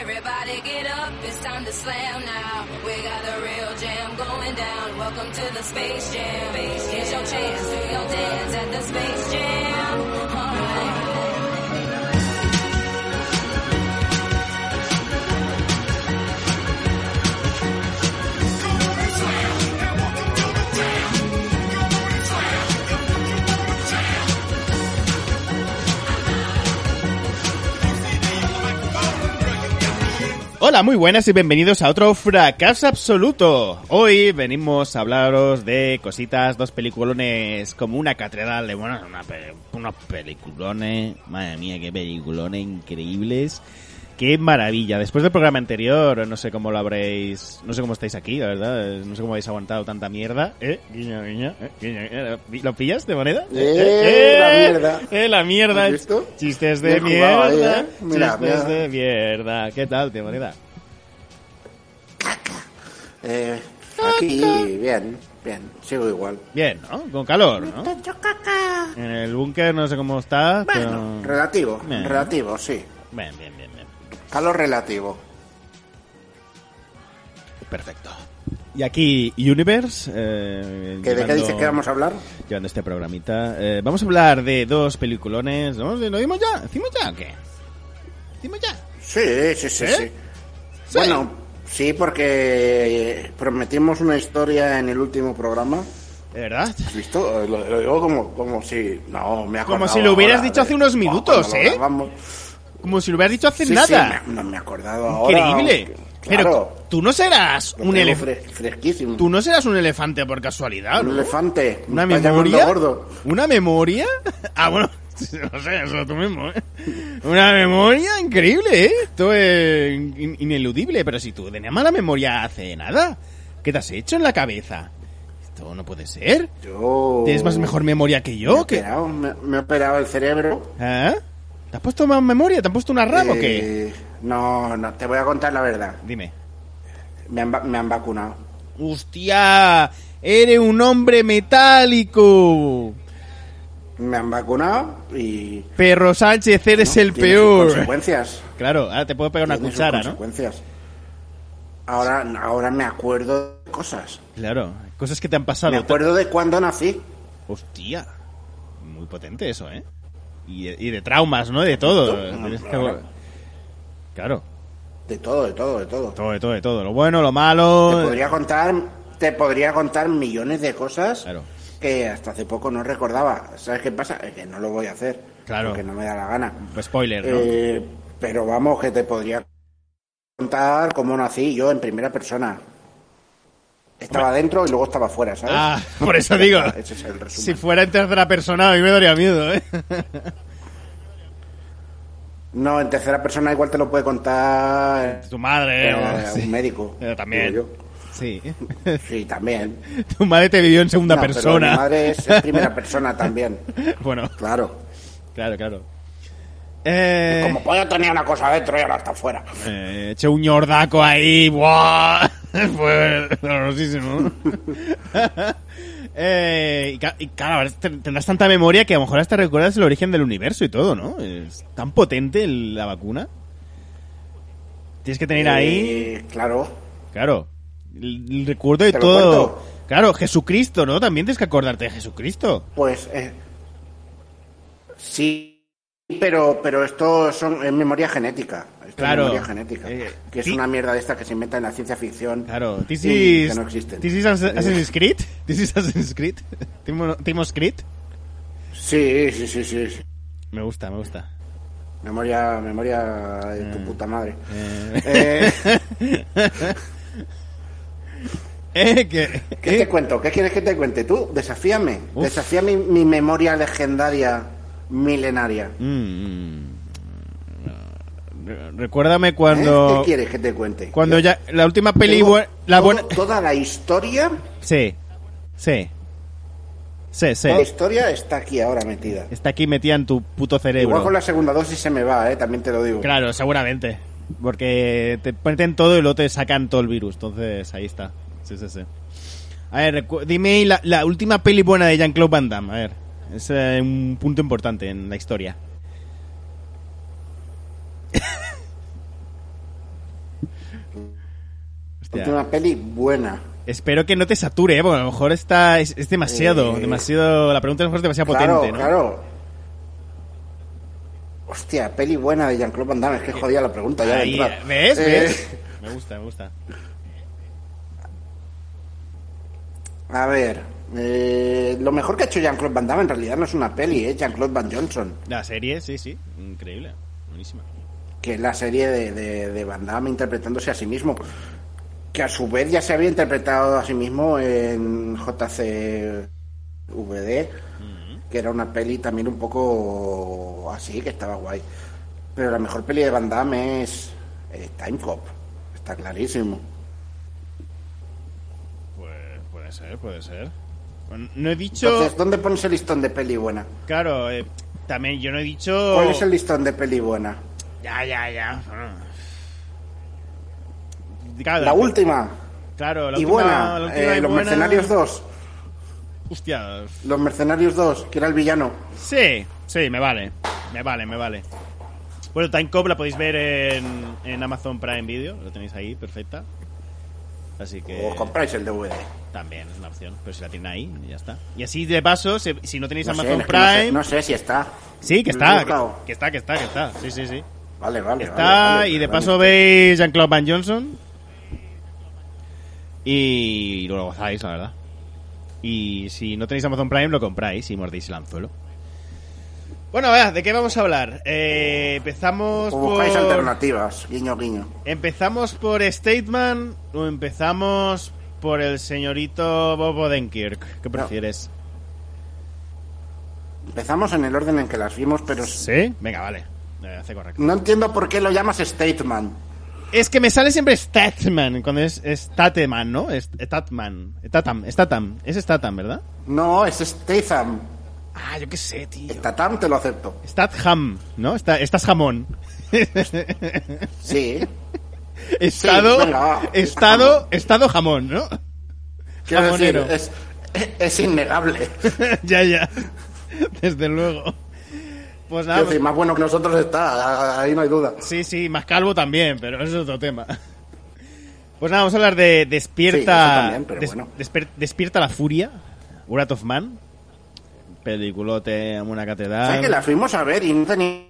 Everybody get up, it's time to slam now. We got the real jam going down. Welcome to the Space Jam. Hola, muy buenas y bienvenidos a otro fracaso absoluto. Hoy venimos a hablaros de cositas, dos peliculones como una catedral de bueno, una unos peliculones, madre mía, qué peliculones increíbles. Qué maravilla. Después del programa anterior, no sé cómo lo habréis, no sé cómo estáis aquí, la verdad, no sé cómo habéis aguantado tanta mierda. ¿Eh? Guiña, guiña, eh, guiña, guiña. ¿Lo pillas de moneda? Eh, la mierda. Eh, la mierda. ¿Has visto? Chistes de ahí, mierda. ¿eh? Mira, chistes mira. de mierda. ¿Qué tal, de moneda? Eh, aquí, bien, bien, sigo igual. Bien, ¿no? Con calor, ¿no? En el búnker no sé cómo está, Bueno, pero... relativo, Bien. relativo, sí. Bien, bien, bien, bien. Calor relativo. Perfecto. Y aquí Universe, eh, ¿Que ¿De qué llevando- dices que vamos a hablar? Llevando este programita. Eh, vamos a hablar de dos peliculones. ¿No? ¿Lo dimos ya? ¿Decimos ya o qué? ¿Decimos ya? Sí, sí, sí, ¿Eh? sí. Bueno, sí, porque prometimos una historia en el último programa. ¿De verdad? ¿Has visto? Lo, lo digo como, como si... No, me Como si lo hubieras ahora dicho hace unos minutos, ¿eh? grabamos. Como si lo hubieras dicho hace Sí, nada. Sí, me, no me he acordado ahora. Increíble. Claro, Pero tú no serás un elefante. fre- fresquísimo. Tú no serás un elefante por casualidad, Un ¿no? elefante. ¿Una memoria? gordo. ¿Una memoria? Ah, bueno, no sé, eso tú mismo, ¿eh? Una memoria increíble, ¿eh? Esto es in- ineludible, pero si tú tenías mala memoria hace nada, ¿qué te has hecho en la cabeza? Esto no puede ser. Yo... ¿Tienes más mejor memoria que Me he yo? Operado, me, me he operado el cerebro. ¿Ah? ¿Te has puesto más memoria? ¿Te han puesto una RAM o qué? Eh, No, no, te voy a contar la verdad. Dime. Me han, me han vacunado. ¡Hostia! ¡Eres un hombre metálico! Me han vacunado y... Perro Sánchez, eres ¿no? el tiene peor. sus consecuencias. Claro, ahora te puedo pegar una Tiene sus cuchara, ¿no? consecuencias. Ahora, ahora me acuerdo de cosas. Claro, cosas que te han pasado. Me acuerdo de cuando nací. Hostia, muy potente eso, ¿eh? Y, y de traumas, ¿no? De todo. Claro, De todo, de todo, de todo. todo, de todo, de todo. Lo bueno, lo malo. Te podría contar, te podría contar millones de cosas Claro. Que hasta hace poco no recordaba. ¿Sabes qué pasa? Es que no lo voy a hacer. Claro. Porque no me da la gana. Spoiler, ¿no? Eh, pero vamos, que te podría contar cómo nací yo en primera persona. Estaba dentro y luego estaba fuera, ¿sabes? Ah, por eso digo. Ese es el. Si fuera en tercera persona, a mí me daría miedo, ¿eh? No, en tercera persona igual te lo puede contar Tu madre. eh, o- sí. un médico. También. Sí. Sí, también. tu madre te vivió en segunda No, pero persona. mi madre es en primera persona también. bueno, Claro. claro, claro. Eh, Como pollo tenía una cosa dentro y ahora está fuera. Eh, eché un ñordaco ahí, ¡buah! Fue dolorosísimo. eh, y, claro, tendrás tanta memoria que a lo mejor hasta recuerdas el origen del universo y todo, ¿no? Es tan potente la vacuna. Tienes que tener ahí, Eh, claro. claro, el, recuerdo de ¿Te lo todo. Claro, Jesucristo, ¿no? También tienes que acordarte de Jesucristo. Pues eh, sí, pero pero esto son es memoria genética. Esto Claro. es memoria genética. Eh, que es una mierda de esta que se inventa en la ciencia ficción. Claro, this y is, que no existen. this is As- Assassin's Creed. This is Assassin's Creed. Timo, Creed. Sí, sí, sí, sí. sí. Me gusta, me gusta. Memoria, memoria de tu puta madre. Eh, Eh, eh, ¿Qué eh, te cuento? ¿Qué quieres que te cuente? Tú, desafíame. Uf. Desafía mi, mi memoria legendaria milenaria. mm, mm, Re- Recuérdame ¿Eh? cuando... ¿Qué quieres que te cuente? Cuando ya... La última peli... Todo-. Toda la historia, Sí. Sí. Sí, sí. toda la historia está aquí ahora metida. Está aquí metida en tu puto cerebro. Igual con la segunda dosis se me va, ¿eh? También te lo digo. Claro, seguramente. Porque te meten todo y luego te sacan todo el virus. Entonces, ahí está. Sí, sí, sí. A ver, dime la, la última peli buena de Jean-Claude Van Damme. A ver, es eh, un punto importante en la historia. Última peli buena. Espero que no te sature, ¿eh? porque a lo mejor está, es, es demasiado, Eh, demasiado... La pregunta a lo mejor es demasiado Claro, potente, ¿no? claro. Hostia, peli buena de Jean-Claude Van Damme. Es que jodía la pregunta ya de entrada. ¿Ves? Eh, ¿Ves? Me gusta, me gusta. A ver, eh, lo mejor que ha hecho Jean-Claude Van Damme en realidad no es una peli, es Jean-Claude Van Johnson, La serie, sí, sí. Increíble. Buenísima. que es la serie de, de, de Van Damme interpretándose a sí mismo, que a su vez ya se había interpretado a sí mismo en JCVD, que era una peli también un poco así, que estaba guay. Pero la mejor peli de Van Damme es eh, Time Cop, está clarísimo. Pues puede ser, puede ser. Bueno, no he dicho... Entonces, ¿dónde pones el listón de peli buena? Claro, eh, también yo no he dicho... ¿Cuál es el listón de peli buena? Ya, ya, ya. Claro, La última. Claro, la y última, buena. la última eh, y Los buena- Mercenarios 2. Hostia. Los Mercenarios 2, que era el villano. Sí, sí, me vale. Me vale, me vale. Bueno, Time Cop la podéis ver en, en Amazon Prime Video. Lo tenéis ahí, perfecta. Así que... O compráis el DVD. También es una opción, pero si la tienen ahí, ya está. Y así de paso, se- si no tenéis No sé, Amazon es que no sé- Prime... no sé si está. Sí, que Lo he está, buscado. que, que está, que está, que está. Sí, sí, sí. Vale, vale. Está, vale, vale, y de vale. paso veis Jean-Claude Van Johnson. Y lo gozáis, la verdad. Y si no tenéis Amazon Prime, lo compráis y mordéis el anzuelo. Bueno, vea, ¿de qué vamos a hablar? Eh, empezamos O por... buscáis alternativas, guiño, guiño. ¿Empezamos por Stateman o empezamos por el señorito Bob Odenkirk? ¿Qué prefieres? Empezamos en el orden en que las vimos, pero ¿Sí? Venga, vale. Eh, hace correcto. no entiendo por qué lo llamas Stateman. Es que me sale siempre Statman cuando es Stateman, ¿no? Statman. Statam, Statam. Es Statam, ¿verdad? No, es Statham. Ah, yo qué sé, tío. Statham te lo acepto. Statham, ¿no? Está, estás jamón. Sí. estado, venga, estado, estado jamón, ¿no? Quiero decir, es, es innegable. ya, ya. Desde luego. Pues nada, Quiero decir, más bueno que nosotros está, ahí no hay duda. Sí, sí, más calvo también, pero eso es otro tema. Pues nada, vamos a hablar de Despierta. Sí, eso también, pero bueno. Desper- Despierta la Furia, Wrath of Man. Peliculote, una catedral. ¿Sabes que la fuimos a ver y no tenía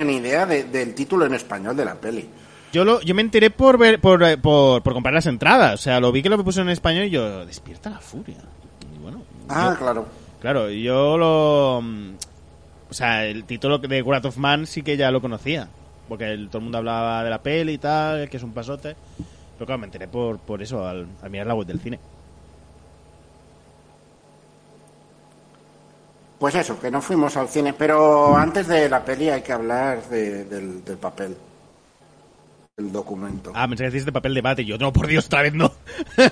ni idea de- del título en español de la peli? Yo, lo, yo me enteré por, ver, por, eh, por, por comprar las entradas. O sea, lo vi que lo puso en español y yo, Despierta la Furia. Y bueno, Ah, yo- claro. claro, yo lo. mm, O sea, el título de Wrath of Man sí que ya lo conocía. Porque el- todo el mundo hablaba de la peli y tal, que es un pasote. Pero claro, me enteré por, por eso, al, al mirar la web del cine. Pues eso, que no fuimos al cine. Pero antes de la peli hay que hablar de- del, del papel. El documento. Ah, pensé que decís de papel de bate. Yo, no, por Dios, otra vez no.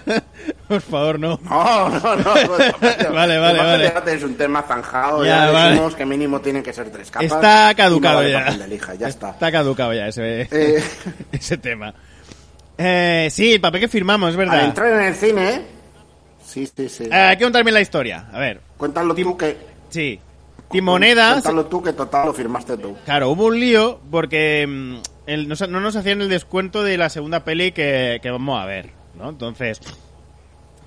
por favor, no. No, no, no. papel- Vale, el vale, papel vale. de bate es un tema zanjado. Ya, Ya, vale. que mínimo tienen que ser tres capas. Está no caducado vale ya. papel de lija, ya está. Está caducado ya ese, Eh, ese tema. Eh, sí, el papel que firmamos, es al verdad. entrar en el cine... Sí, sí, sí. Eh, hay que contar bien la historia. A ver, Cuéntalo tú que... sí. Timonedas. Cuéntalo tú que total lo firmaste tú. Claro, hubo un lío porque mm, el- no nos hacían el descuento de la segunda peli que, que vamos a ver, ¿no? Entonces,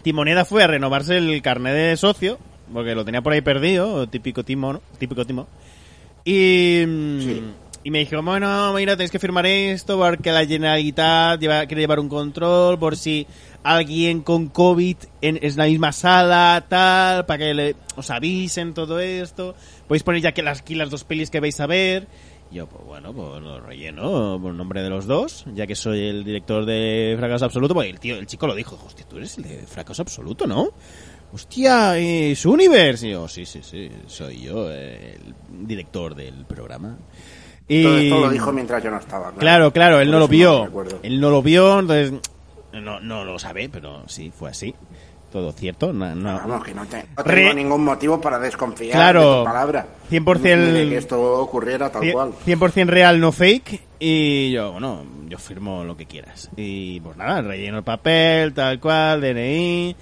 Timoneda fue a renovarse el carnet de socio, porque lo tenía por ahí perdido, típico Timo, ¿no? Típico Timo. Y, mm, Sí. Y me dijo, bueno, mira, tenéis que firmar esto porque la Generalitat lleva, quiere llevar un control por si alguien con COVID en, es la misma sala, tal, para que le, os avisen todo esto. Podéis poner ya que las, aquí las dos pelis que vais a ver. Yo, pues bueno, pues lo relleno por nombre de los dos, ya que soy el director de Fracaso Absoluto. Pues el tío, el chico lo dijo, hostia, tú eres el de Fracaso Absoluto, ¿no? Hostia, es Universe. Y yo, sí, sí, sí, soy yo, el director del programa. Y... Todo esto lo dijo mientras yo no estaba. Claro, claro, él Por no lo vio. recuerdo. Él no lo vio, entonces no, no lo sabe, pero sí, fue así. Todo cierto. No, no- Vamos, que no, te- no Re- tengo ningún motivo para desconfiar Claro, de tu palabra. 100% Ni de que esto ocurriera tal Cien- cual. 100% real, no fake. Y yo, bueno, yo firmo lo que quieras. Y pues nada, relleno el papel, tal cual, DNI.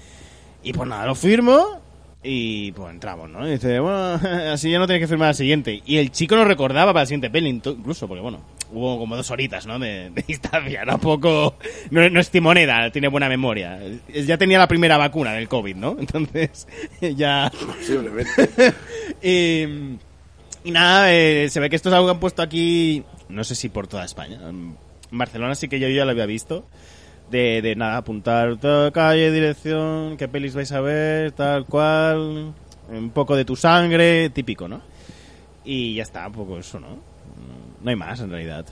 Y pues nada, lo firmo. Y pues entramos, ¿no? Y dice, bueno, así ya no tienes que firmar al siguiente. Y el chico no recordaba para la siguiente peli, incluso, porque bueno, hubo como dos horitas, ¿no? De, de distancia, ¿no? Poco. No, no es timoneda, tiene buena memoria. Ya tenía la primera vacuna del COVID, ¿no? Entonces, ya. Posiblemente. y, y nada, eh, se ve que esto es algo que han puesto aquí, no sé si por toda España. En Barcelona sí que yo ya lo había visto. De, de nada, apuntar calle, dirección, qué pelis vais a ver, tal cual, un poco de tu sangre, típico, ¿no? Y ya está, un poco eso, ¿no? No hay más en realidad.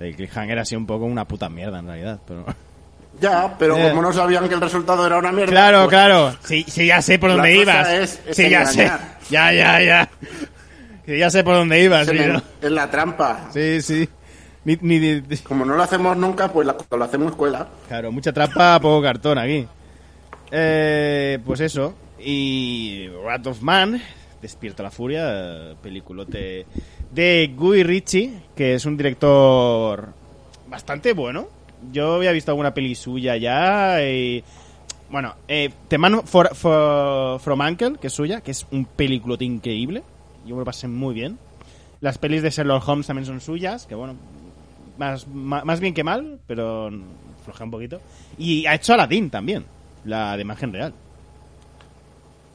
El cliffhanger ha sido un poco una puta mierda en realidad, pero... ya, pero Eh. como no sabían que el resultado era una mierda. Claro, pues, claro. Sí, sí, ya sé por dónde ibas. es- es sí, ya sé. Ya, ya, ya. Sí, ya sé por dónde ibas. En, es la trampa. sí. sí. Ni, ni, ni- Como no lo hacemos nunca, pues la, lo hacemos escuela. Claro, mucha trampa, poco cartón aquí. Eh, pues eso. Y Wrath of Man, Despierta la Furia, peliculote de Guy Ritchie, que es un director bastante bueno. Yo había visto alguna peli suya ya y... Bueno, eh, The Man for, for- From Uncle, que es suya, que es un peliculote increíble. Yo me lo pasé muy bien. Las pelis de Sherlock Holmes también son suyas, que bueno, más, más, bien que mal, pero floja un poquito. Y ha hecho Aladdin también, la de imagen real.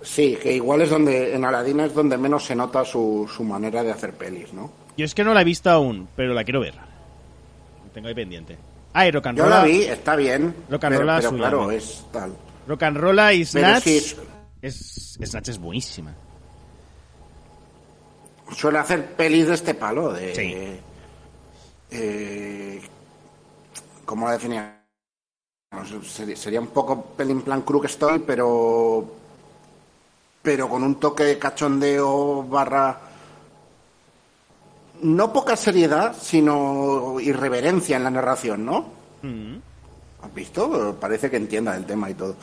Sí, que igual es donde, en Aladín es donde menos se nota su, su manera de hacer pelis, ¿no? Yo es que no la he visto aún, pero la quiero ver. La tengo ahí pendiente. Ah, y Rock and Yo Rolla- la vi, está bien. Rock and pero, pero suya, claro, ¿no? es tal. Rock and Rolla y Snatch. es- Es, Snatch es buenísima. suele hacer pelis de este palo, de... Sí. Eh, ¿Cómo la definía? Sería, un poco pelín plan Crook Story, pero... Pero con un toque de cachondeo barra... No poca seriedad, sino irreverencia en la narración, ¿no? Mm. ¿Has visto? Parece que entienda el tema y todo.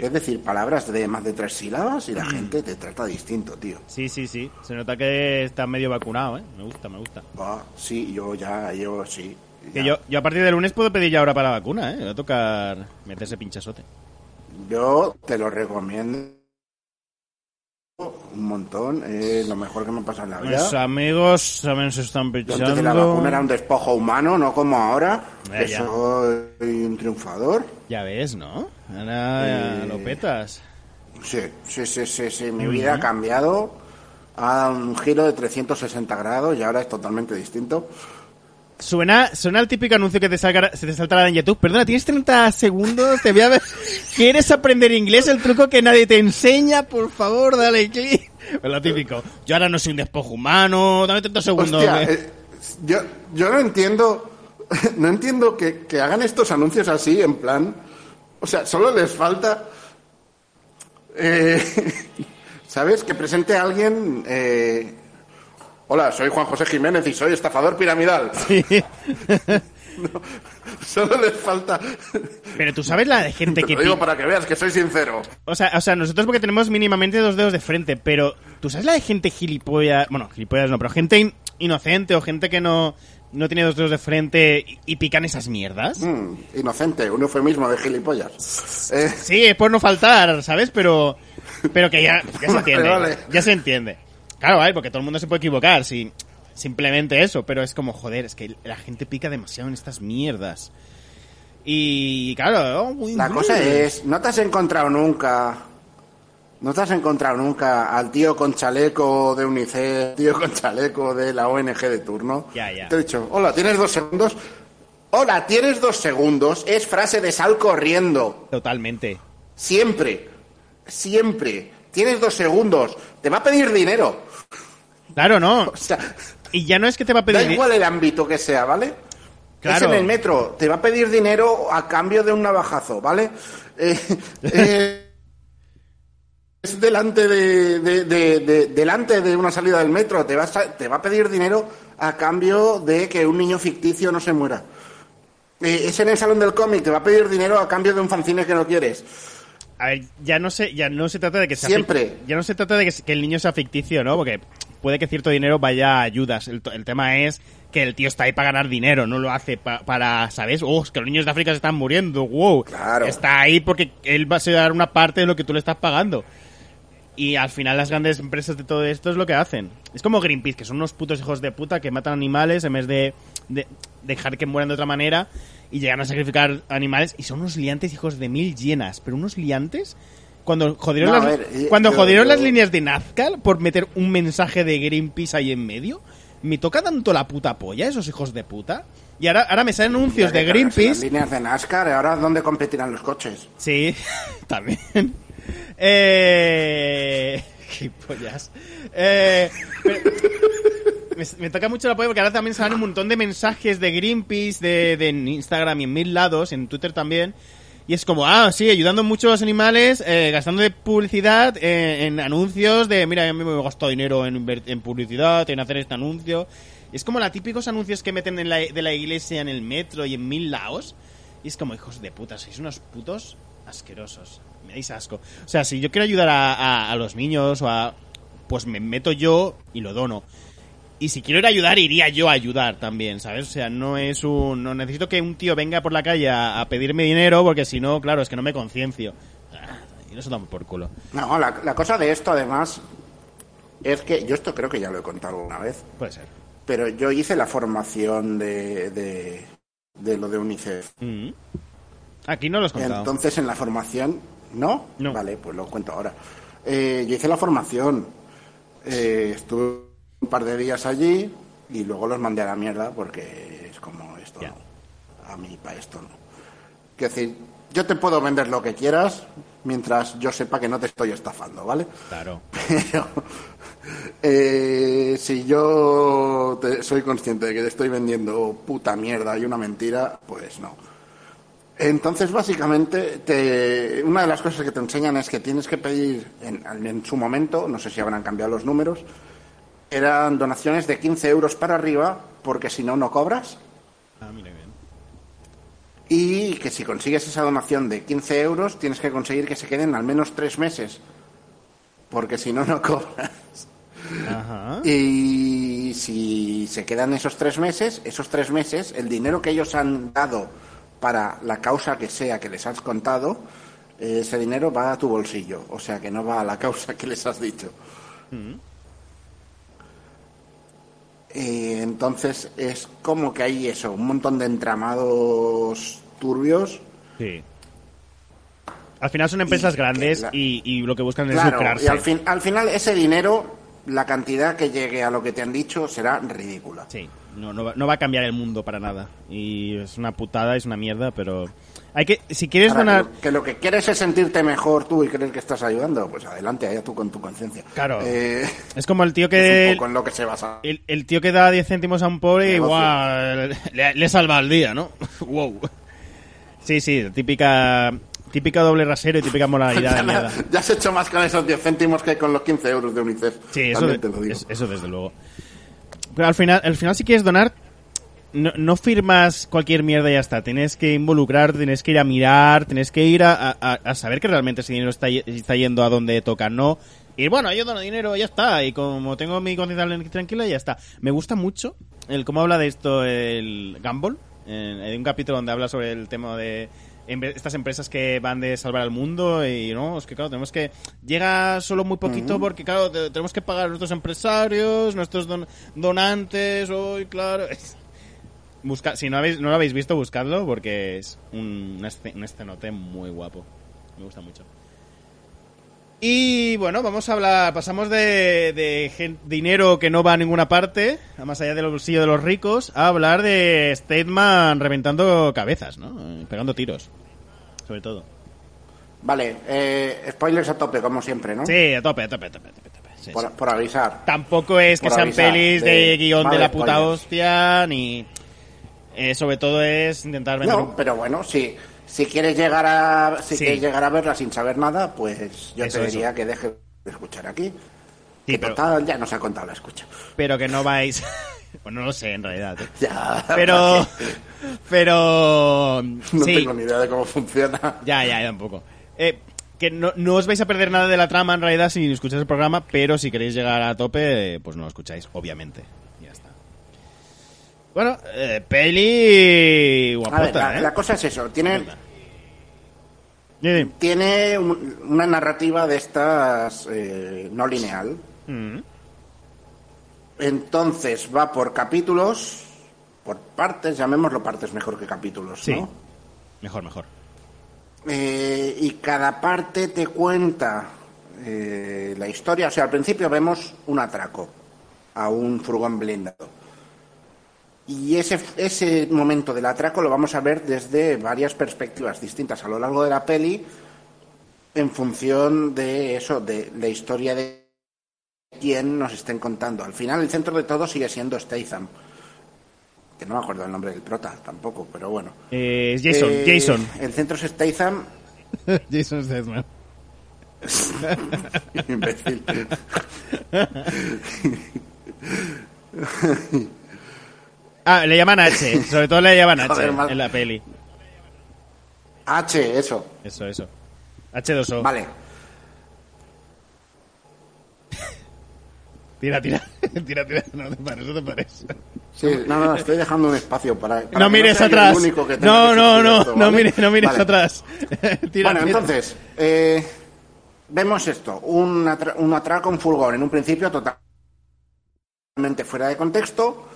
Sí. Es decir, palabras de más de tres sílabas y la gente te trata distinto, tío. Sí, sí, sí. Se nota que está medio vacunado, ¿eh? Me gusta, me gusta. Ah, sí, yo ya, yo sí. Que yo, yo a partir del lunes puedo pedir ya ahora para la vacuna, ¿eh? Me va a tocar meterse pinchasote. Yo te lo recomiendo un montón. Es lo mejor que me pasa en la Mis vida. amigos también se están pinchando. antes de la vacuna era un despojo humano, no como ahora. Que ya. soy un triunfador. Ya ves, ¿no? Ahora Eh, lo petas. Sí, sí, sí, sí, sí. Mi vida ha cambiado. Ha dado un giro de 360 grados y ahora es totalmente distinto. Suena, suena el típico anuncio que te salga, se te saltará en YouTube. Perdona, tienes 30 segundos, te voy a ver. ¿Quieres aprender inglés? El truco que nadie te enseña, por favor, dale clic. Es lo típico. Yo ahora no soy un despojo humano, dame 30 segundos. Hostia, eh, yo, yo no entiendo, no entiendo que, que hagan estos anuncios así, en plan, o sea, solo les falta, eh, ¿sabes? Que presente a alguien, eh, hola, soy Juan José Jiménez y soy estafador piramidal. Solo les falta, Pero tú sabes la de gente te que... lo digo para que veas que soy sincero. O sea, o sea, nosotros porque tenemos mínimamente dos dedos de frente, pero ¿tú sabes la de gente gilipollas? Bueno, gilipollas no, pero gente in- inocente o gente que no, no tiene dos dedos de frente y, y pican esas mierdas? Mm, inocente, un eufemismo de gilipollas. Eh, Sí, es por no faltar, ¿sabes? Pero, pero que ya, ya se entiende. vale. Ya se entiende. Claro, vale, porque todo el mundo se puede equivocar, sí. Simplemente eso, pero es como, joder, es que la gente pica demasiado en estas mierdas. Y claro, oh, La cosa es, ¿no te has encontrado nunca, no te has encontrado nunca al tío con chaleco de UNICEF, tío con chaleco de la ONG de turno? Ya, ya. Te he dicho, hola, ¿tienes dos segundos? Hola, ¿tienes dos segundos? Es frase de sal corriendo. Totalmente. Siempre. Siempre. Tienes dos segundos. Te va a pedir dinero. Claro, no. O sea, Y ya no es que te va a da pedir... igual el ámbito que sea, ¿vale? Claro. Es en el metro. Te va a pedir dinero a cambio de un navajazo, ¿vale? Eh, eh, delante de, de- de- de- delante de una salida del metro, te, vas a- te va a pedir dinero a cambio de que un niño ficticio no se muera. Eh, es en el salón del cómic, te va a pedir dinero a cambio de un fanzine que no quieres. A ver, ya no se, ya no se trata de que sea Siempre. Ya no se trata de que, que el niño sea ficticio, ¿no? Porque puede que cierto dinero vaya a ayudas. El, tema es que el tío está ahí para ganar dinero, no lo hace pa- para, ¿sabes? Oh, es que los niños de África se están muriendo, wow. Claro. Está ahí porque él va a dar una parte de lo que tú le estás pagando. Y al final las grandes empresas de todo esto es lo que hacen. Es como Greenpeace, que son unos putos hijos de puta que matan animales en vez de, de dejar que mueran de otra manera y llegan a sacrificar animales. Y son unos liantes hijos de mil llenas. Pero unos liantes... Cuando jodieron, No, las, ver, eh, cuando yo- jodieron yo- las líneas de Nazca por meter un mensaje de Greenpeace ahí en medio, me toca tanto la puta polla esos hijos de puta. Y ahora, ahora me salen anuncios de Las Greenpeace líneas de NASCAR, ahora dónde competirán los coches. Sí, también. Eh... Qué pollas. Eh... Me, toca mucho la polla porque ahora también salen un montón de mensajes de Greenpeace, de, Instagram y en mil lados, en Twitter también. Y es como, ah, sí, ayudando mucho a los animales, eh, gastando de publicidad eh, en anuncios de, mira, mí me gasto dinero en, en publicidad, en hacer este anuncio. Es como los típicos anuncios que meten en la, de la iglesia en el metro y en mil lados. Y es como, hijos de puta, sois unos putos asquerosos. Me dais asco. O sea, si yo quiero ayudar a, a- a los niños o a... Pues me meto yo y lo dono. Y si quiero ir a ayudar, iría yo a ayudar también, ¿sabes? O sea, no es un... No necesito que un tío venga por la calle a, a pedirme dinero porque si no, claro, es que no me conciencio. Ah, Y no se toma por culo. No, la, la cosa de esto además es que yo esto creo que ya lo he contado alguna vez, Puede ser. pero yo hice la formación de, de, de lo de UNICEF. Mm. Aquí no lo has contado. Entonces en la formación, ¿no? No. Vale, pues lo cuento ahora. Eh, yo hice la formación, eh, estuve un par de días allí y luego los mandé a la mierda porque es como esto, no. a mí para esto no. Quiero decir, yo te puedo vender lo que quieras mientras yo sepa que no te estoy estafando, ¿vale? Claro. Pero eh, si yo te- soy consciente de que te estoy vendiendo puta mierda y una mentira, pues no. Entonces, básicamente, te- una de las cosas que te enseñan es que tienes que pedir, en, en su momento, no sé si habrán cambiado los números, eran donaciones de 15 euros para arriba, porque si no, no cobras. Ah, mira bien. Y que si consigues esa donación de 15 euros, tienes que conseguir que se queden al menos tres meses, porque si no, no cobras. Ajá. Y si se quedan esos tres meses, esos tres meses, el dinero que ellos han dado para la causa que sea que les has contado, eh, ese dinero va a tu bolsillo. O sea que no va a la causa que les has dicho. Eh, entonces es como que hay eso, un montón de entramados turbios. Sí. Al final son empresas Y grandes la- y, y lo que buscan es lucrarse. y al, fin, al final ese dinero, la cantidad que llegue a lo que te han dicho será ridícula. Sí, no, no, va, no va a cambiar el mundo para nada. Y es una putada, es una mierda, pero... Hay que... Si quieres Ahora, donar... que, lo, que lo que quieres es sentirte mejor tú y creer que estás ayudando, pues adelante, allá tú con tu conciencia. Claro. Eh, Es como el tío es que... un poco en lo que se basa. El, el tío que da 10 céntimos a un pobre y guau, le, le salva el día, ¿no? wow. Sí, sí, típica típica doble rasero y típica moralidad de mierda. ya has hecho más con esos 10 céntimos que con los 15 euros de UNICEF. Sí, es- eso desde luego. Pero al final, al final si quieres donar, no, firmas cualquier mierda y ya está. Tienes que involucrarte, tienes que ir a mirar, tienes que ir a, a- saber que realmente ese dinero está, está yendo a donde toca, no. Y bueno, yo dono dinero, ya está. Y como tengo mi conciencia tranquila, ya está. Me gusta mucho el cómo habla de esto el Gumball. En, en un capítulo donde habla sobre el tema de estas empresas que van de salvar al mundo y no, es que claro, tenemos que llega solo muy poquito porque claro, te- tenemos que pagar a nuestros empresarios, nuestros don- donantes, hoy claro. Busca, si no habéis no lo habéis visto, buscadlo porque es un, un escenote muy guapo. Me gusta mucho. Y bueno, vamos a hablar, pasamos de, de dinero que no va a ninguna parte, a más allá del bolsillo de los ricos, a hablar de Stateman reventando cabezas, ¿no? Pegando tiros, sobre todo. Vale, eh, spoilers a tope, como siempre, ¿no? Sí, a tope, a tope, a tope, a tope, a tope, sí, Por, sí. por avisar. Tampoco es que por sean avisar, pelis de, de- guion de la puta spoilers. hostia, ni... eh, sobre todo es intentar vender... No, pero bueno, sí. si quieres llegar a si Sí. quieres llegar a verla sin saber nada, pues yo Eso, te eso. diría que dejes de escuchar aquí. Sí, que pero, total, ya nos ha contado la escucha. pero que no vais... pues no lo sé, en realidad. ¿eh? Ya, Pero... Pero... no sí. tengo ni idea de cómo funciona. Ya, ya, ya, un poco. Eh, que no, no os vais a perder nada de la trama en realidad si escucháis el programa, pero si queréis llegar a tope, pues no lo escucháis, obviamente. Ya está. Bueno, eh, peli A ver, guapota, la, ¿eh? la cosa es eso, tiene, Sí, sí. tiene un- una narrativa de estas eh, no lineal. Mm. Entonces va por capítulos, por partes, llamémoslo partes mejor que capítulos, Sí. ¿no? Mejor, mejor. Eh, y cada parte te cuenta eh, la historia. O sea, al principio vemos un atraco a un furgón blindado. Y ese, ese momento del atraco lo vamos a ver desde varias perspectivas distintas a lo largo de la peli, en función de eso, de la historia de quién nos estén contando. Al final, el centro de todo sigue siendo Statham. Que no me acuerdo el nombre del prota tampoco, pero bueno. Eh, es Jason, Eh, Jason. El centro es Statham. Jason Statham. Imbécil. Ah, le llaman H, sobre todo le llaman H Joder, en la peli. H, eso. Eso, eso. H2O. Vale. Tira, tira, tira, tira. No te pares, no te pares. Sí, no, no, estoy dejando un espacio para. para No que mires yo atrás. único que No, no, no, esto, no mires, no mires Vale. atrás. Tira, bueno, tira. entonces, eh, vemos esto: un, atra- un atraco, un furgón, en un principio totalmente fuera de contexto,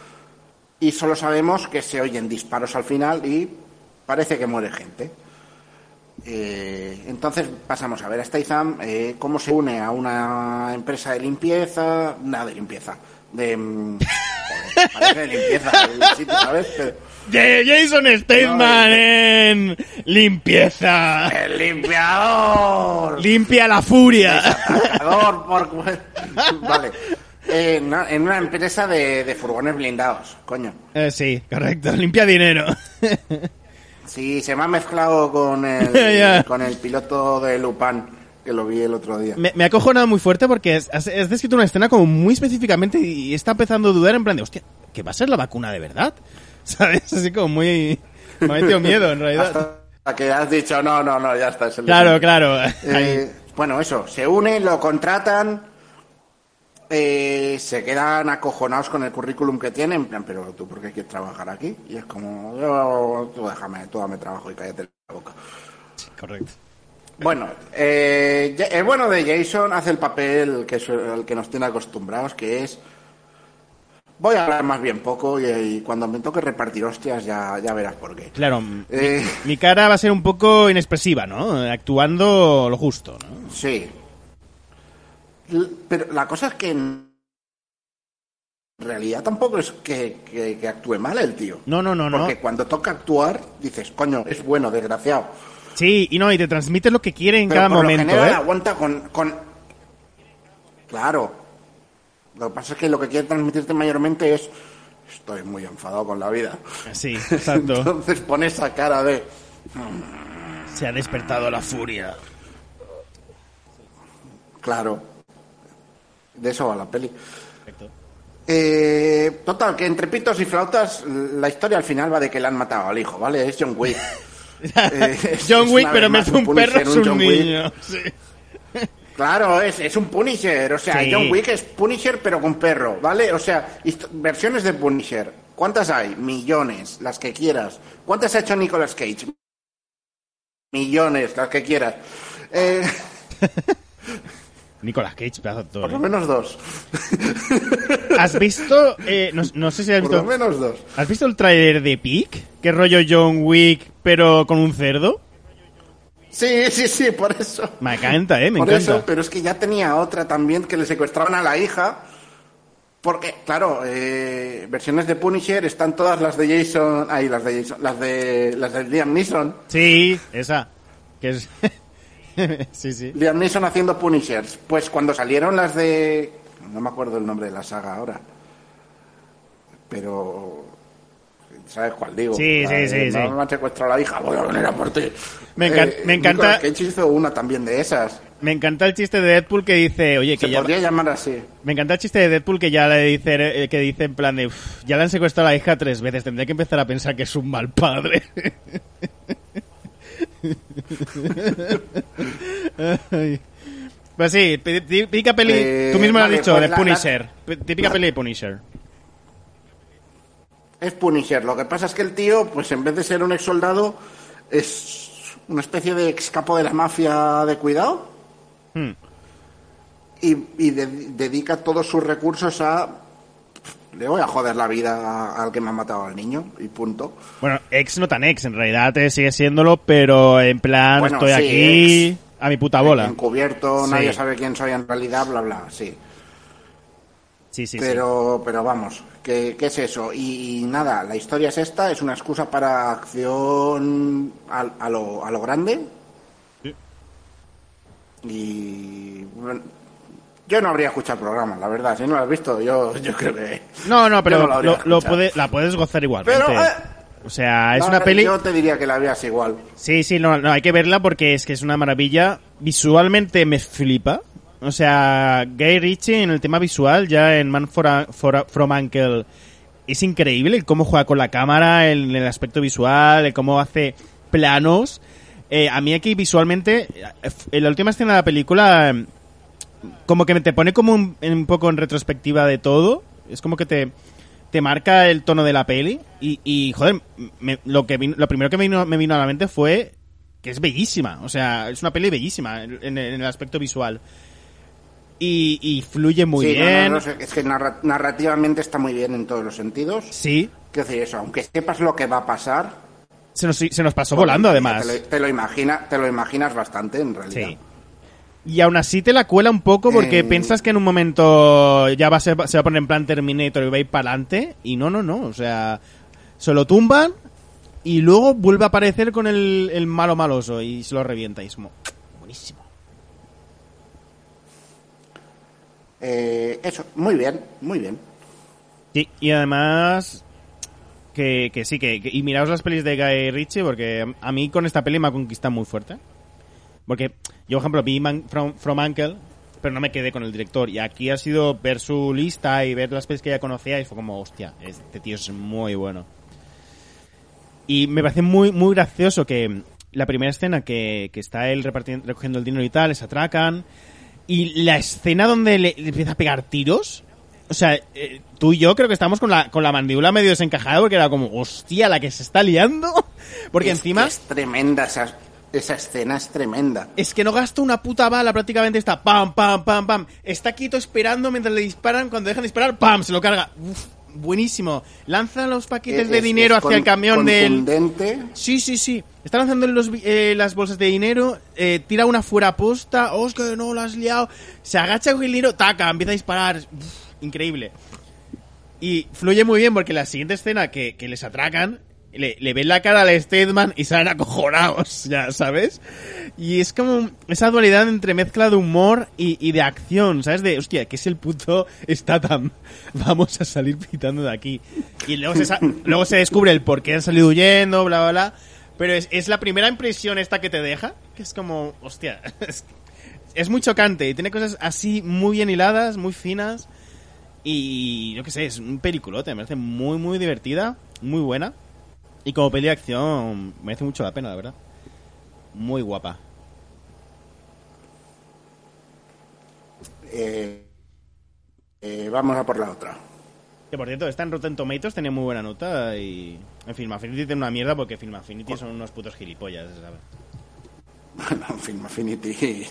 y solo sabemos que se oyen disparos al final y parece que muere gente. Eh, entonces pasamos a ver a Statham eh, cómo se une a una empresa de limpieza, nada de limpieza, de mm, joder, parece de limpieza, el sitio, ¿sabes? Pero- Ja- Jason Statham No, en limpieza. el limpiador, Limpia la furia. Atacador, por... vale, Eh, no, en una empresa de, de furgones blindados, coño. Eh, sí, correcto. Limpia dinero. Sí, se me ha mezclado con el, Ya. con el piloto de Lupin, que lo vi el otro día. Me, me ha cojonado muy fuerte porque has, has- has descrito una escena como muy específicamente y está empezando a dudar en plan de, hostia, ¿que va a ser la vacuna de verdad? ¿Sabes? Así como muy... Me ha metido miedo, en realidad. Hasta que has dicho, no, no, no, ya está. es el Claro, de- claro. Eh, bueno, eso, se unen, lo contratan, eh, se quedan acojonados con el currículum que tienen, en plan, pero tú, ¿por qué quieres trabajar aquí? Y es como, yo, tú déjame, tú dame trabajo y cállate la boca. Correcto. Bueno, eh, el bueno de Jason hace el papel que es el que nos tiene acostumbrados, que es... Voy a hablar más bien poco y, y cuando me toque repartir hostias ya, ya verás por qué. Claro, Eh, mi cara va a ser un poco inexpresiva, ¿no? Actuando lo justo, ¿no? Sí. Pero la cosa es que en realidad tampoco es que, que- que actúe mal el tío. No, no, no, no. Porque cuando toca actuar, dices, coño, es bueno, desgraciado. Sí, y no, y te transmite lo que quiere en Pero cada por momento, lo general ¿eh? aguanta con, con... Claro. Lo que pasa es que lo que quiere transmitirte mayormente es... Estoy muy enfadado con la vida. Sí, exacto. Entonces pone esa cara de... Se ha despertado la furia. Claro. De eso va la peli. Perfecto. Eh, total, que entre pitos y flautas, la historia al final va de que le han matado al hijo, ¿vale? Es John Wick. Eh, John Wick, pero me hace un Punisher, perro, es un John Wick. niño. Sí. Claro, es, es un Punisher. O sea, Sí. John Wick es Punisher, pero con perro, ¿vale? O sea, versiones de Punisher. ¿Cuántas hay? Millones, las que quieras. ¿Cuántas ha hecho Nicolas Cage? Millones, las que quieras. Eh, Nicolas Cage, pedazo de actor, por lo ¿eh? menos dos. ¿Has visto? eh, no, no sé si has Por lo visto. menos dos. ¿Has visto el tráiler de Peak? ¿Qué rollo John Wick, pero con un cerdo? Sí, sí, sí, por eso. Me encanta, eh, me Por encanta. eso, pero es que ya tenía otra también que le secuestraban a la hija. Porque, claro, eh, versiones de Punisher están todas las de Jason, ay, las de Jason, las de las de Liam Neeson. Sí, esa. Que es. sí, sí. Liam Neeson haciendo Punishers. Pues cuando salieron las de, no me acuerdo el nombre de la saga ahora, pero ¿Sabes cuál digo? Sí, La sí, de, sí, "Me sí. han secuestrado a la hija, voy a venir a por ti. Me encan- me encanta- Cage hizo una también de esas. Me encanta el chiste de Deadpool que dice, oye, que Se ya... podría llamar así. Me encanta el chiste de Deadpool que ya le dice, eh, que dice en plan de, "Uf, ya le han secuestrado a la hija tres veces, tendré que empezar a pensar que es un mal padre. Pues sí, pi- típica peli, Eh, tú mismo lo has vale, dicho, pues de la- Punisher. P- Típica peli de Punisher. Es Punisher. Lo que pasa es que el tío, pues en vez de ser un ex soldado, es una especie de ex capo de la mafia de cuidado. Hmm. Y, y de- dedica todos sus recursos a. Le voy a joder la vida al que me ha matado al niño, y punto. Bueno, ex no tan ex, en realidad eh, sigue siéndolo, pero en plan, Bueno, estoy sí, aquí a mi puta bola. Encubierto, Sí. nadie sabe quién soy en realidad, bla, bla, sí. Sí, sí, sí. pero, pero vamos, ¿qué, qué es eso? Y, y nada, la historia es esta, es una excusa para acción a, a lo, a lo grande. Sí. Y bueno, yo no habría escuchado el programa, la verdad. Si no lo has visto, yo, yo creo que. No, no, pero no lo, lo puede- la puedes gozar igualmente. Pero, eh, o sea, es una peli... Yo te diría que la veas igual. Sí, sí, no, no, hay que verla porque es que es una maravilla. Visualmente me flipa. O sea, Guy Ritchie en el tema visual, ya en Man for a- for a- From Uncle, es increíble el cómo juega con la cámara, el, el aspecto visual, el cómo hace planos. Eh, a mí aquí visualmente, eh, en la última escena de la película, eh, como que me te pone como un, un poco en retrospectiva de todo. Es como que te, te marca el tono de la peli. Y, y joder, me- lo, que vino- lo primero que me vino, me vino a la mente fue que es bellísima. O sea, es una peli bellísima en, el aspecto visual. Y, y fluye muy Sí, no, no, bien. no es que narra- narrativamente está muy bien en todos los sentidos. Sí, Quiero decir eso, aunque sepas lo que va a pasar. se nos, se nos pasó volando además. Te lo, te lo imagina, te lo imaginas bastante en realidad. Sí. Y aún así te la cuela un poco porque Eh. piensas que en un momento ya va a ser- se va a poner en plan Terminator y va a ir para adelante. Y no, no, no. O sea, se lo tumban y luego vuelve a aparecer con el, el malo maloso y se lo revienta. Y es como, buenísimo. Eh, eso, muy bien, muy bien. Sí, y además que, que sí, que, que- y miraos las pelis de Guy Ritchie porque a mí con esta peli me ha conquistado muy fuerte. Porque yo, por ejemplo, vi Man- From, From Uncle, pero no me quedé con el director. Y aquí ha sido ver su lista y ver las pelis que ya conocía y fue como, hostia, este tío es muy bueno. Y me parece muy, muy gracioso que la primera escena que, que está él repartiendo, recogiendo el dinero y tal, les atracan. Y la escena donde le, le empieza a pegar tiros. O sea, eh, tú y yo creo que estamos con la, con la mandíbula medio desencajada porque era como, hostia, la que se está liando. Porque Es encima que Es tremenda esa, esa escena, es tremenda. es que no gasta una puta bala, prácticamente está pam, pam, pam, pam. Está quieto esperando mientras le disparan. Cuando dejan de disparar, pam, se lo carga. Uf, buenísimo. Lanza los paquetes Es- de dinero hacia con- el camión del... Sí, sí, sí. Está lanzando los, eh, las bolsas de dinero, eh, tira una fuera posta, oh, es que no la has liado. Se agacha con el dinero, taca, empieza a disparar. Uf, increíble. Y fluye muy bien porque la siguiente escena que, que les atracan, le, ven la cara al Stateman y salen acojonados, ya, ¿sabes? Y es como esa dualidad entre mezcla de humor y, de acción, ¿sabes? De, hostia, que es el puto Statham. Vamos a salir pitando de aquí. Y luego se, luego se descubre el por qué han salido huyendo, bla, bla, bla. Pero es, es la primera impresión esta que te deja, que es como, hostia, es, es muy chocante y tiene cosas así muy bien hiladas, muy finas. Y yo qué sé, es un peliculote, me parece muy, muy divertida, muy buena. Y como peli de acción, merece mucho la pena, la verdad. Muy guapa. Eh, eh, vamos a por la otra. Que por cierto, está en Rotten Tomatoes, tenía muy buena nota y... En Film Affinity tiene una mierda porque Film Affinity son unos putos gilipollas, ¿sabes? Bueno, Film Affinity.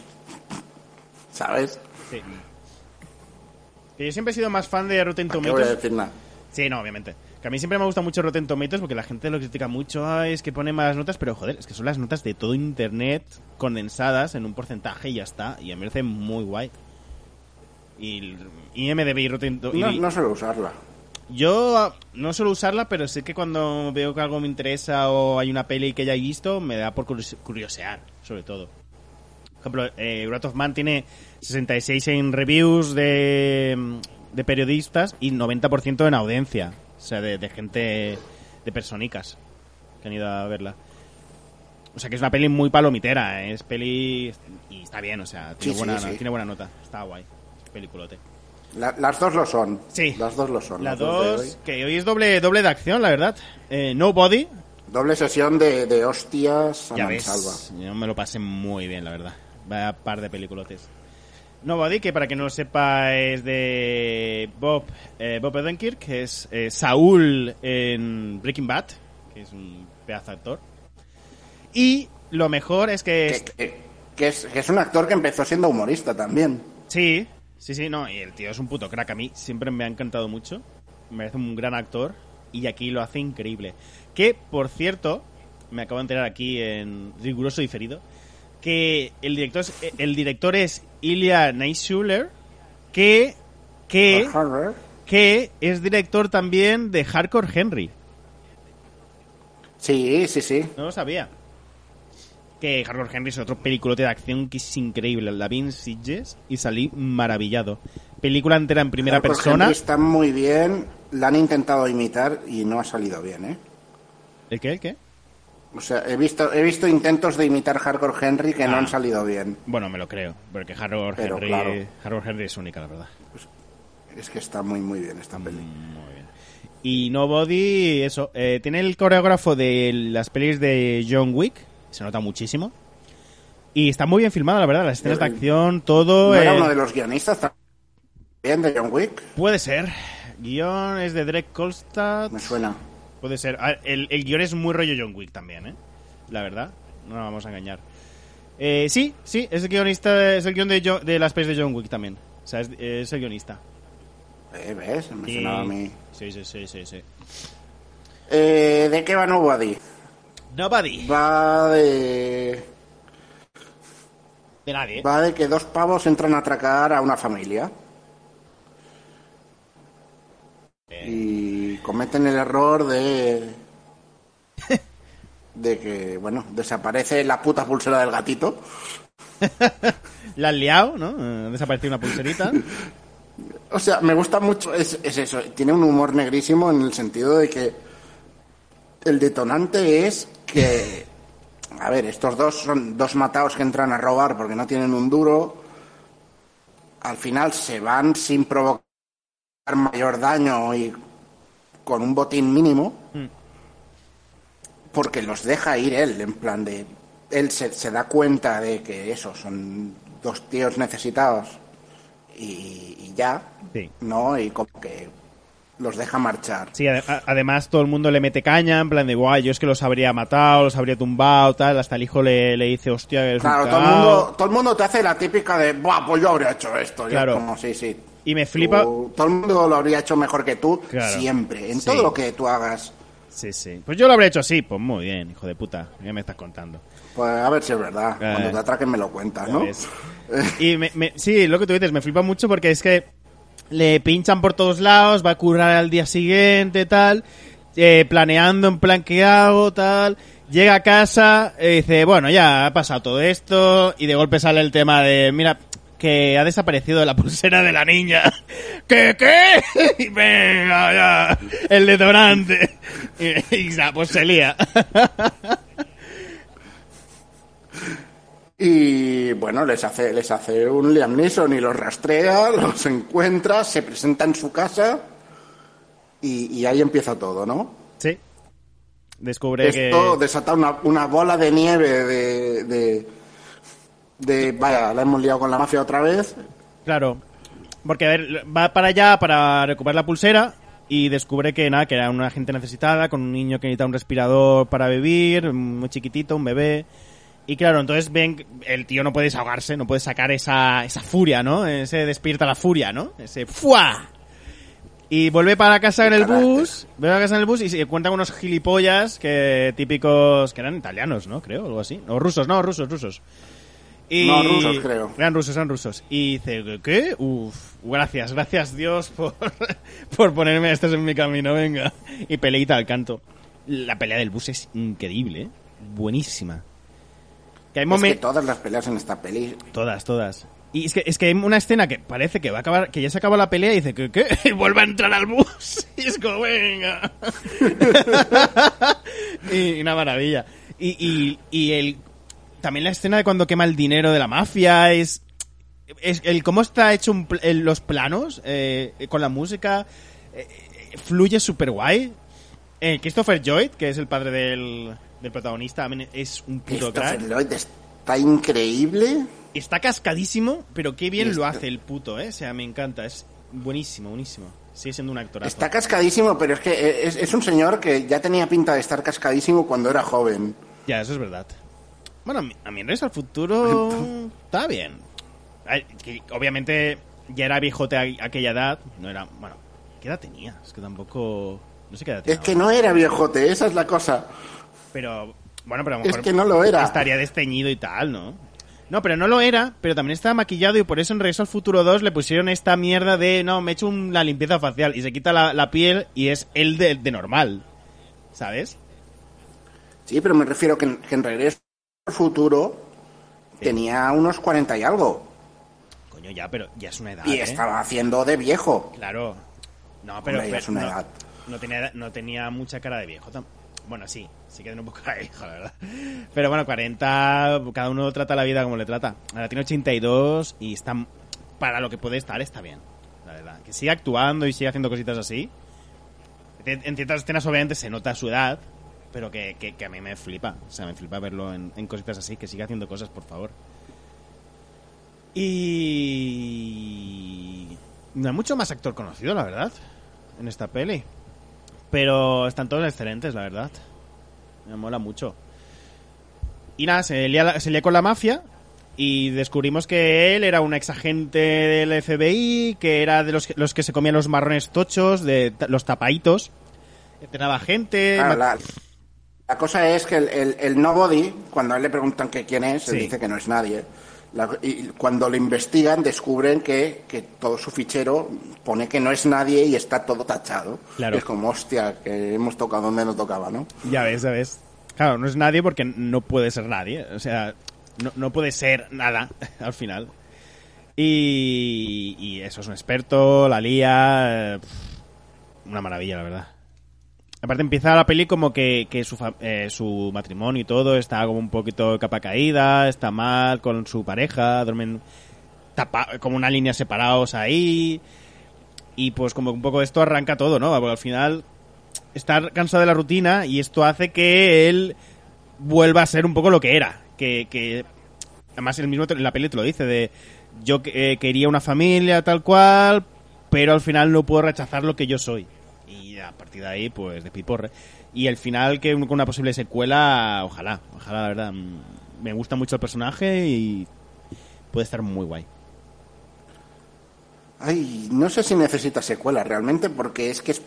¿Sabes? Sí. Que yo siempre he sido más fan de Rotten ¿Para qué voy a Tomatoes. decir nada? Sí, no, obviamente. Que a mí siempre me gusta mucho Rotten Tomatoes porque la gente lo critica mucho, "Ay, es que pone malas notas, pero joder, es que son las notas de todo Internet condensadas en un porcentaje y ya está. Y a mí me parece muy guay. Y IMDB y Rotten y- No, no suelo usarla. Yo ah, no suelo usarla, pero sé que cuando veo que algo me interesa o hay una peli que ya he visto, me da por curios- curiosear, sobre todo. Por ejemplo, eh, Wrath of Man tiene 66 en reviews de, de periodistas y 90% en audiencia. O sea, de, de gente de personicas que han ido a verla. O sea que es una peli muy palomitera, ¿eh? es peli y está bien, o sea, tiene, Sí, sí, buena, sí. tiene buena nota, está guay, peliculote. La- las dos lo son. Sí. Las dos lo son. La las dos de hoy. dos, que hoy es doble doble de acción, la verdad. Eh, Nobody, Doble sesión de, de hostias a ya ves, yo me lo pasé muy bien, la verdad. Vaya par de peliculotes. Nobody, que para que no lo sepa es de Bob, eh, Bob Odenkirk, que es eh, Saúl en Breaking Bad, que es un pedazo de actor. Y lo mejor es que... Que, que- que es, que es un actor que empezó siendo humorista también. Sí, sí, sí, no, y el tío es un puto crack. A mí siempre me ha encantado mucho. Me parece un gran actor y aquí lo hace increíble. Que, por cierto, me acabo de enterar aquí en riguroso diferido, que el director es, el director es Ilya Neischuler, que, que, que es director también de Hardcore Henry. Sí, sí, sí. No lo sabía. Que Hardcore Henry es otro peliculote de acción que es increíble. La vi en Sitges y salí maravillado. Película entera en primera Hardcore persona. Henry está muy bien. La han intentado imitar y no ha salido bien, ¿eh? ¿El qué? ¿El qué? O sea, he visto, he visto intentos de imitar Hardcore Henry que no Ah. han salido bien. Bueno, me lo creo. Porque Hardcore Pero, Henry, claro. Hardcore Henry es única, la verdad. Es que está muy, muy bien esta peli. Muy bien. Y Nobody, eso. eh, tiene el coreógrafo de las pelis de John Wick. Se nota muchísimo. Y está muy bien filmada, la verdad. Las escenas de Eh, acción, todo. ¿No era eh, uno de los guionistas también de John Wick? Puede ser. Guión es de Drake Kolstad. Me suena. Puede ser. Ah, El, el guion es muy rollo John Wick también, ¿eh? La verdad. No nos vamos a engañar. Eh, sí, sí, es el guionista, es el guion de, Jo- de las pelis de John Wick también. O sea, es, es el guionista. Eh, ¿Ves? Me sonaba a mí. Sí, sí, sí, sí, sí. Eh, ¿De qué va Nobody? Nobody. Va de... De nadie. Va de que dos pavos entran a atracar a una familia. Y cometen el error de... De que, bueno, desaparece la puta pulsera del gatito. La han liado, ¿no? Eh, Ha desaparecido una pulserita. O sea, me gusta mucho, es, es eso, tiene un humor negrísimo en el sentido de que el detonante es que, a ver, estos dos son dos matados que entran a robar porque no tienen un duro, al final se van sin provocar mayor daño y con un botín mínimo, porque los deja ir él, en plan de, él se, se da cuenta de que eso, son dos tíos necesitados y, y ya, Sí. ¿no? Y como que los deja marchar. Sí, ade- a- además todo el mundo le mete caña, en plan de, guay, yo es que los habría matado, los habría tumbado, tal. Hasta el hijo le, le dice, hostia, eres un Claro, todo el, cagao". mundo, todo el mundo te hace la típica de, Buah, pues yo habría hecho esto. Y es Claro. como, sí, sí. Y me flipa... Tú- todo el mundo lo habría hecho mejor que tú, Claro. siempre. En Sí. todo lo que tú hagas. Sí, sí. Pues yo lo habría hecho así. Pues muy bien, hijo de puta. ¿Qué me estás contando? Pues a ver si es verdad. Eh. Cuando te atraquen me lo cuentas, ¿no? Y me, me- sí, lo que tú dices, me flipa mucho porque es que le pinchan por todos lados, va a currar al día siguiente, tal, eh, planeando en plan qué hago, tal. Llega a casa, eh, dice, bueno, ya ha pasado todo esto, y de golpe sale el tema de, mira, que ha desaparecido la pulsera de la niña. ¿Qué, qué? Venga, ya, el detonante. Y, y ya, pues se lía. Y bueno, les hace, les hace un Liam Neeson y los rastrea, los encuentra, se presenta en su casa y, y ahí empieza todo, ¿no? Sí. Descubre Esto que... desata una, una bola de nieve de, de, de, Vaya, la hemos liado con la mafia otra vez. Claro, porque a ver, va para allá para recuperar la pulsera y descubre que nada, que era una gente necesitada, con un niño que necesita un respirador para vivir, muy chiquitito, un bebé. Y claro, entonces ven, que el tío no puede desahogarse, no puede sacar esa, esa furia, ¿no? Ese despierta la furia, ¿no? Ese ¡fua! Y vuelve para casa en el bus, vuelve a casa en el bus y se encuentra con unos gilipollas que típicos, que eran italianos, ¿no? Creo, algo así. O rusos, no, rusos, rusos. Y... No, rusos, creo. Eran rusos, eran rusos. Y dice, ¿qué? Uf, gracias, gracias Dios por, por ponerme estos en mi camino, venga. Y peleita al canto. La pelea del bus es increíble, ¿eh? Buenísima. Que hay Es que todas las peleas en esta peli Todas, todas. Y es que, es que hay una escena que parece que va a acabar, que ya se acaba la pelea y dice ¿qué? Y vuelve a entrar al bus. Y es como, venga. y, una maravilla. Y, y, y el, también la escena de cuando quema el dinero de la mafia es, es el cómo está hecho un el- los planos, eh, con la música, eh, eh, fluye súper guay. Eh, Christopher Lloyd, que es el padre del, del protagonista, también es un puto Christopher crack. Lloyd está increíble. Está cascadísimo, pero qué bien lo hace el puto, ¿eh? O sea, me encanta. Es buenísimo, buenísimo. Sigue siendo un actorazo. Está cascadísimo, pero es que es, es un señor que ya tenía pinta de estar cascadísimo cuando era joven. Ya, eso es verdad. Bueno, a mí, al Futuro está bien. Obviamente ya era viejote a aquella edad. No era... Bueno, ¿qué edad tenía? Es que tampoco... No sé qué edad tenía. Es que no era viejote, esa es la cosa. Pero, bueno, pero a lo Es mejor que no lo era. estaría desteñido y tal, ¿no? No, pero no lo era, pero también estaba maquillado y por eso en Regreso al Futuro 2 le pusieron esta mierda de, no, me he hecho una limpieza facial y se quita la, la piel y es el de, de normal, ¿sabes? Sí, pero me refiero que en, que en Regreso Futuro tenía unos 40 y algo. Coño, ya, pero ya es una edad, Y ¿eh? estaba haciendo de viejo. Claro. No, pero, Hombre, pero es una no, edad. no tenía, no tenía mucha cara de viejo. Bueno, sí, sí que tiene un poco cara de viejo, la verdad. Pero bueno, 40, cada uno trata la vida como le trata. Ahora tiene 82 y está, para lo que puede estar, está bien. La verdad. Que siga actuando y siga haciendo cositas así. En ciertas escenas obviamente se nota su edad, pero que, que- que a mí me flipa. O sea, me flipa verlo en, en cositas así. Que siga haciendo cosas, por favor. Y... No hay mucho más actor conocido, la verdad, en esta peli. Pero están todos excelentes, la verdad. Me mola mucho. Y nada, se lía, la- se lía con la mafia y descubrimos que él era un ex agente del FBI, que era de los, que- los que se comían los marrones tochos, de los tapaitos. Entrenaba gente. La, la cosa es que el, el, el nobody, cuando a él le preguntan que quién es, Sí. él dice que no es nadie. La- y cuando lo investigan, descubren que, que todo su fichero pone que no es nadie y está todo tachado. Claro. Y es como, hostia, que hemos tocado donde no tocaba, ¿no? Ya ves, ya ves. Claro, no es nadie porque no puede ser nadie. O sea, no, no puede ser nada al final. Y, y eso es un experto, la lía. eh, Una maravilla, la verdad. Aparte empieza la peli como que, que su, eh, su matrimonio y todo está como un poquito capa caída, está mal con su pareja, duermen como una línea separados ahí. Y pues como un poco esto arranca todo, ¿no? Porque al final está cansado de la rutina y esto hace que él vuelva a ser un poco lo que era. Que, que además el mismo la peli te lo dice, de yo eh, quería una familia tal cual, pero al final no puedo rechazar lo que yo soy. Y a partir de ahí, pues de piporre. Y al final que con una posible secuela, ojalá, ojalá, la verdad. mm, Me gusta mucho el personaje y puede estar muy guay. Ay, no sé si necesita secuela realmente, porque es que es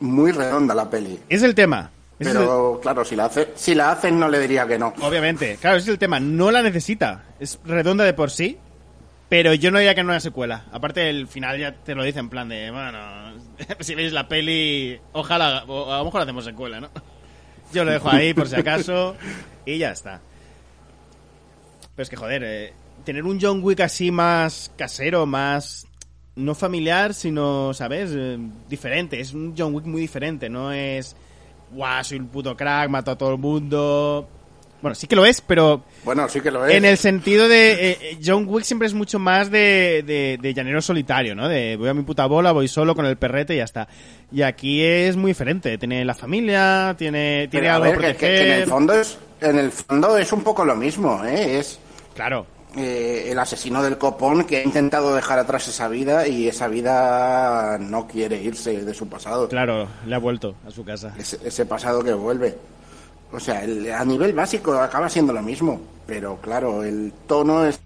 muy redonda la peli. Es el tema. El- Pero claro, si la, hace, si la hacen no le diría que no. Obviamente, claro, ese es el tema. No la necesita. Es redonda de por sí, pero yo no diría que no una secuela. Aparte, el final ya te lo dice en plan de, bueno, si veis la peli, ojalá, o a lo mejor hacemos secuela, ¿no? Yo lo dejo ahí por si acaso y ya está. Pero es que, joder, eh, tener un John Wick así más casero, más no familiar, sino, ¿sabes? Eh, diferente. Es un John Wick muy diferente. No es, guau, soy un puto crack, mato a todo el mundo. Bueno, sí que lo es, pero Bueno, sí que lo es. en el sentido de eh, eh, John Wick siempre es mucho más de, de, de llanero solitario, ¿no? De voy a mi puta bola, voy solo con el perrete y ya está. Y aquí es muy diferente. Tiene la familia, tiene, tiene Pero, a algo ver, que que- que- proteger. que en el fondo es en el fondo es un poco lo mismo, ¿eh? Es Claro, eh, el asesino del copón que ha intentado dejar atrás esa vida y esa vida no quiere irse de su pasado. claro, le ha vuelto a su casa. Ese, ese pasado que vuelve. O sea, el- a nivel básico acaba siendo lo mismo, pero claro, el tono es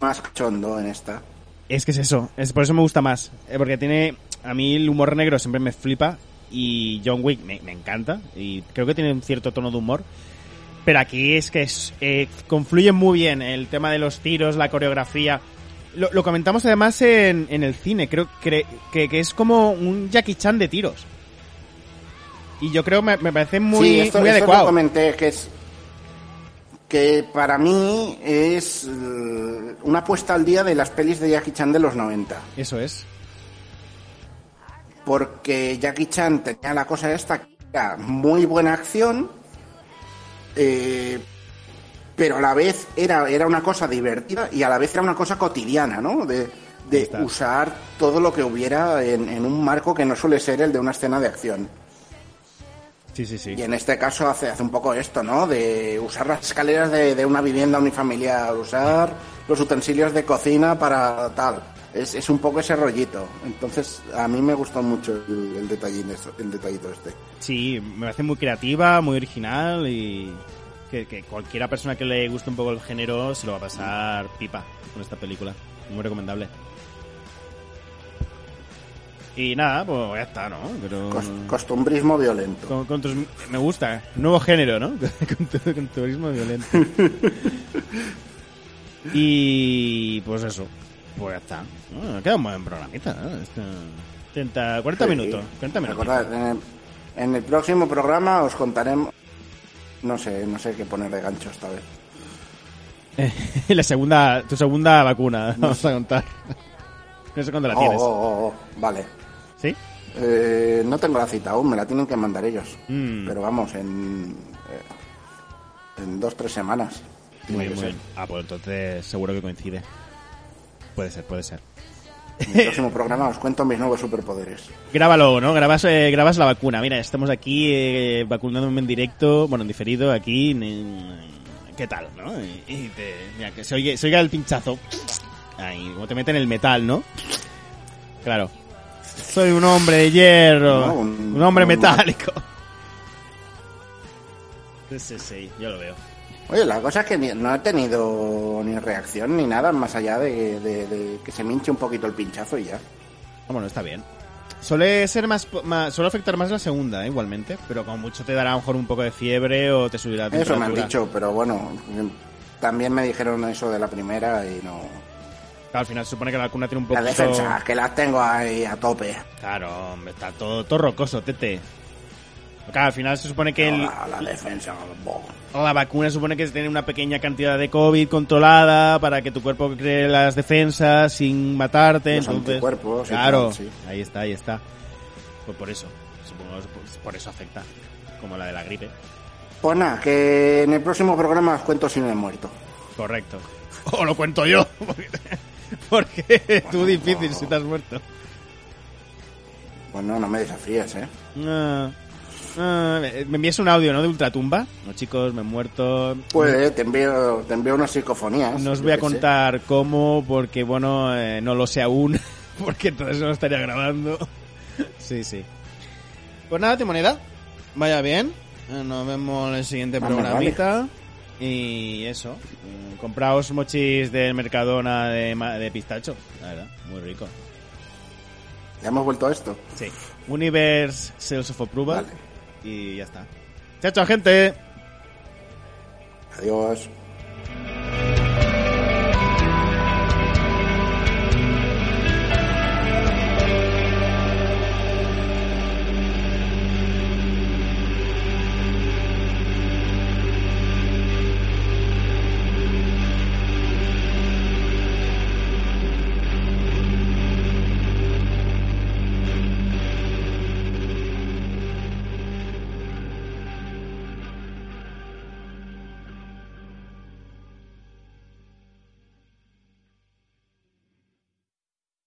más cachondo en esta. Es que es eso, es por eso me gusta más. eh, porque tiene. A mí el humor negro siempre me flipa. Y John Wick me, me encanta. Y creo que tiene un cierto tono de humor. Pero aquí es que es, eh, confluye muy bien el tema de los tiros, la coreografía. Lo, comentamos además en, en el cine. Creo que, que, que es como un Jackie Chan de tiros. Y yo creo me, me parece muy, sí, esto, muy esto lo adecuado. comenté que es que para mí es eh, una puesta al día de las pelis de Jackie Chan de los 90. Eso es. Porque Jackie Chan tenía la cosa esta, que era muy buena acción, eh, pero a la vez era, era una cosa divertida y a la vez era una cosa cotidiana, ¿no? De, de usar todo lo que hubiera en, en un marco que no suele ser el de una escena de acción. Sí, sí, sí. Y en este caso hace, hace un poco esto, ¿no? De usar las escaleras de, de una vivienda unifamiliar, usar los utensilios de cocina para tal. Es, es un poco ese rollito. Entonces, a mí me gustó mucho el, el, detallín eso- el detallito este. Sí, me parece muy creativa, muy original y que, que cualquiera persona que le guste un poco el género se lo va a pasar pipa con esta película. Muy recomendable. Y nada, pues ya está, ¿no? Pero Cos- costumbrismo violento. con- con tus- me gusta, nuevo género, ¿no? con, tu- con turismo violento. y pues eso, pues ya está. Bueno, queda un buen programita, ¿no? Esto- 30, 40 Sí. minutos, 40 minutos. Recordad, en el, en el próximo programa os contaremos. No sé, no sé qué poner de gancho esta vez. la segunda, tu segunda vacuna, vamos a contar. No sé cuándo la Oh, tienes. oh, oh, oh, vale. ¿Sí? Eh, no tengo la cita aún, me la tienen que mandar ellos. Mm. Pero vamos, en, eh, en dos, tres semanas. Muy bien, muy. Ah, pues entonces seguro que coincide. Puede ser, puede ser. En el próximo programa os cuento mis nuevos superpoderes. Grábalo, ¿no? Grabas, eh, grabas la vacuna. Mira, estamos aquí eh, vacunándome en directo, bueno, en diferido, aquí. en- ¿Qué tal, no? Y, y te- mira, que se, oye, se oiga el pinchazo. Ahí, como te meten el metal, ¿no? Claro. Soy un hombre de hierro. No, un, un- hombre metálico. Sí, sí, sí, yo lo veo. Oye, la cosa es que no he tenido ni reacción ni nada más allá de, de- de que se me hinche un poquito el pinchazo y ya. Ah, Bueno, está bien. Suele ser más, más- suele afectar más la segunda, ¿eh? igualmente, pero como mucho te dará a lo mejor un poco de fiebre o te subirá la Eso me han temperatura. dicho, pero bueno, también me dijeron eso de la primera y no. Claro, al final se supone que la vacuna tiene un La poquito... defensa, que las tengo ahí a tope. Claro, hombre, está todo, todo rocoso, tete. Claro, al final se supone que el- La, la defensa, bo. la vacuna supone que tiene una pequeña cantidad de COVID controlada para que tu cuerpo cree las defensas sin matarte. Los entonces, claro, sí. ahí está, ahí está. Pues por eso, supongo por eso afecta, como la de la gripe. Pues nada, que en el próximo programa os cuento si no he muerto. Correcto. O lo cuento yo. Porque, tú difícil si te has muerto. Pues no, no me desafíes, ¿eh? Ah, me envías un audio, ¿no? De Ultratumba. No, chicos, me he muerto. Pues te envío, te envío unas psicofonías. No os voy a sé. contar cómo, porque bueno, eh, no lo sé aún, porque entonces no estaría grabando. Sí, sí. Pues nada, Timoneda, vaya bien. Eh, Nos vemos en el siguiente programita. Y eso, mm, compraos mochis del Mercadona de, de pistacho, la verdad, muy rico. Ya hemos vuelto a esto. Sí. Universe Sales of Approval. Vale. Y ya está. Chao, chao, gente. Adiós.